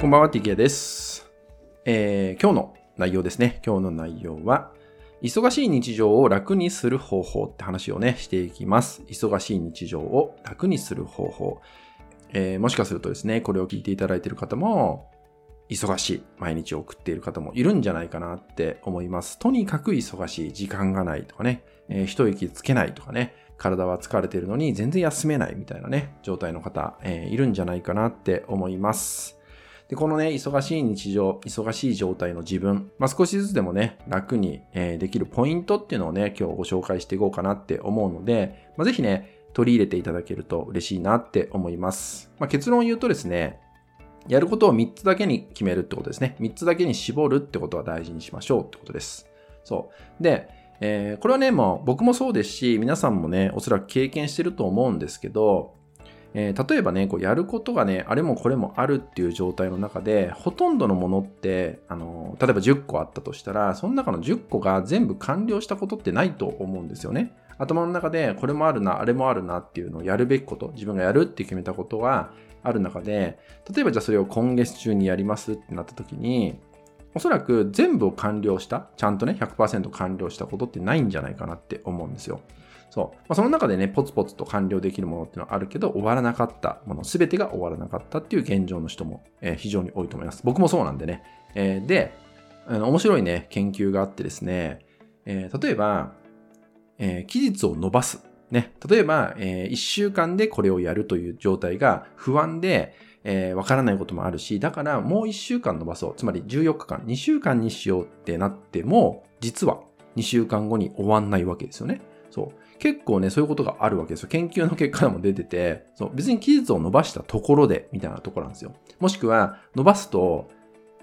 こんばんは、TK です。えー今日の内容ですね。今日の内容は、忙しい日常を楽にする方法って話をね、していきます。忙しい日常を楽にする方法。えーもしかするとですね、これを聞いていただいている方も、忙しい毎日送っている方もいるんじゃないかなって思います。とにかく忙しい、時間がないとかね、えー一息つけないとかね、体は疲れているのに全然休めないみたいなね、状態の方、えーいるんじゃないかなって思います。で、このね、忙しい日常、忙しい状態の自分、まあ、少しずつでもね、楽に、えできるポイントっていうのをね、今日ご紹介していこうかなって思うので、まあ、ぜひね、取り入れていただけると嬉しいなって思います。まあ、結論を言うとですね、やることを3つだけに決めるってことですね。3つだけに絞るってことは大事にしましょうってことです。そう。で、えーこれはね、もう僕もそうですし、皆さんもね、おそらく経験してると思うんですけど、えー例えばね、こうやることがね、あれもこれもあるっていう状態の中で、ほとんどのものって、あの例えば10個あったとしたら、その中の10個が全部完了したことってないと思うんですよね。頭の中で、これもあるな、あれもあるなっていうのをやるべきこと、自分がやるって決めたことがある中で、例えばじゃあそれを今月中にやりますってなった時に、おそらく全部を完了した、ちゃんとね、100%完了したことってないんじゃないかなって思うんですよ。そう。まあ、その中でね、ポツポツと完了できるものっていうのはあるけど、終わらなかったもの、すべてが終わらなかったっていう現状の人も、えー非常に多いと思います。僕もそうなんでね。えーで、面白いね、研究があってですね、えー例えば、え期日を伸ばす。ね。例えば、え1週間でこれをやるという状態が不安で、えーわからないこともあるし、だからもう1週間伸ばそう。つまり14日間、2週間にしようってなっても、実は2週間後に終わんないわけですよね。そう。結構ね、そういうことがあるわけですよ。研究の結果でも出てて、そう別に期日を伸ばしたところで、みたいなところなんですよ。もしくは、伸ばすと、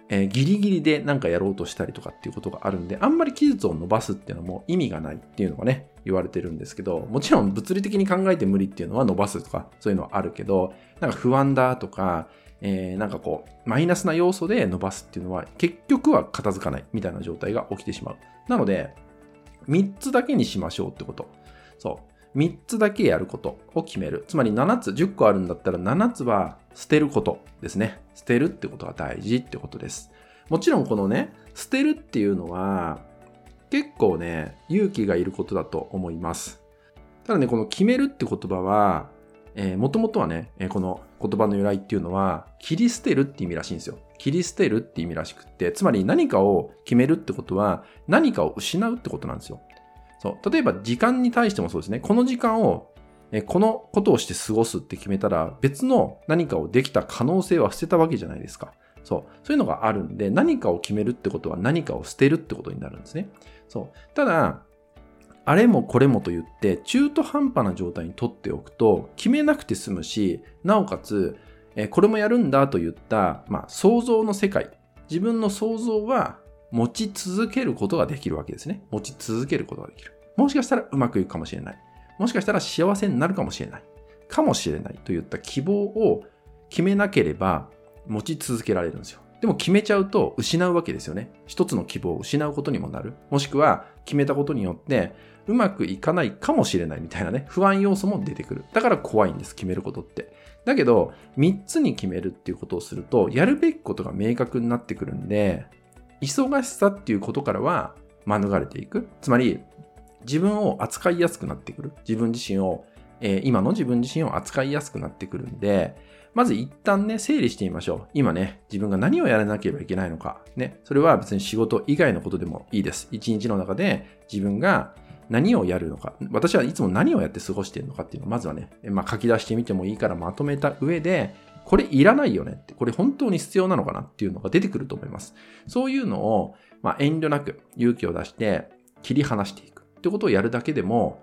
えーギリギリでなんかやろうとしたりとかっていうことがあるんで、あんまり期日を伸ばすっていうのも意味がないっていうのがね、言われてるんですけど、もちろん物理的に考えて無理っていうのは伸ばすとか、そういうのはあるけど、なんか不安だとか、えーなんかこう、マイナスな要素で伸ばすっていうのは、結局は片付かないみたいな状態が起きてしまう。なので、3つだけにしましょうってこと。そう。3つだけやることを決める。つまり7つ、10個あるんだったら7つは捨てることですね。捨てるってことが大事ってことです。もちろんこのね、捨てるっていうのは結構ね、勇気がいることだと思います。ただね、この決めるって言葉は、え、もともとはね、この言葉の由来っていうのは、切り捨てるって意味らしいんですよ。切り捨てるって意味らしくって、つまり何かを決めるってことは、何かを失うってことなんですよ。そう。例えば時間に対してもそうですね。この時間を、えこのことをして過ごすって決めたら、別の何かをできた可能性は捨てたわけじゃないですか。そう。そういうのがあるんで、何かを決めるってことは何かを捨てるってことになるんですね。そう。ただ、あれもこれもと言って、中途半端な状態に取っておくと、決めなくて済むし、なおかつ、えーこれもやるんだと言った、まあ、想像の世界。自分の想像は持ち続けることができるわけですね。持ち続けることができる。もしかしたらうまくいくかもしれない。もしかしたら幸せになるかもしれない。かもしれないといった希望を決めなければ持ち続けられるんですよ。でも決めちゃうと失うわけですよね。一つの希望を失うことにもなる。もしくは決めたことによってうまくいかないかもしれないみたいなね、不安要素も出てくる。だから怖いんです、決めることって。だけど、3つに決めるっていうことをすると、やるべきことが明確になってくるんで、忙しさっていうことからは免れていく。つまり、自分を扱いやすくなってくる。自分自身を、えー今の自分自身を扱いやすくなってくるんで、まず一旦ね、整理してみましょう。今ね、自分が何をやらなければいけないのか。ね、それは別に仕事以外のことでもいいです。一日の中で自分が何をやるのか。私はいつも何をやって過ごしているのかっていうのをまずはね、まあ、書き出してみてもいいからまとめた上で、これいらないよねって、これ本当に必要なのかなっていうのが出てくると思います。そういうのを、まあ、遠慮なく勇気を出して切り離していくってことをやるだけでも、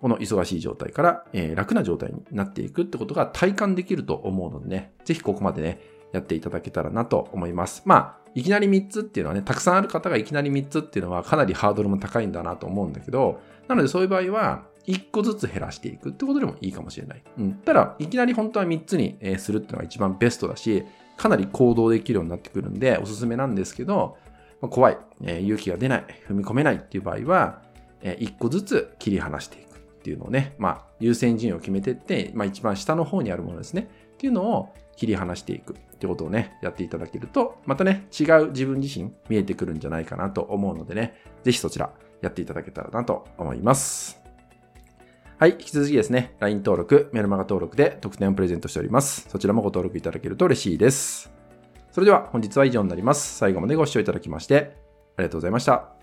この忙しい状態から、えー楽な状態になっていくってことが体感できると思うのでね、ぜひここまでね、やっていただけたらなと思います。まあ、いきなり3つっていうのはね、たくさんある方がいきなり3つっていうのはかなりハードルも高いんだなと思うんだけど、なのでそういう場合は、1個ずつ減らしていくってことでもいいかもしれない。うん。ただ、いきなり本当は3つにするっていうのが一番ベストだし、かなり行動できるようになってくるんで、おすすめなんですけど、怖い、勇気が出ない、踏み込めないっていう場合は、え1個ずつ切り離していくっていうのをね、まあ、優先順位を決めていって、まあ、一番下の方にあるものですね。っていうのを切り離していく。ってことをね、やっていただけると、またね、違う自分自身見えてくるんじゃないかなと思うのでね、ぜひそちらやっていただけたらなと思います。はい。引き続きですね、LINE 登録、メルマガ登録で特典をプレゼントしております。そちらもご登録いただけると嬉しいです。それでは本日は以上になります。最後までご視聴いただきましてありがとうございました。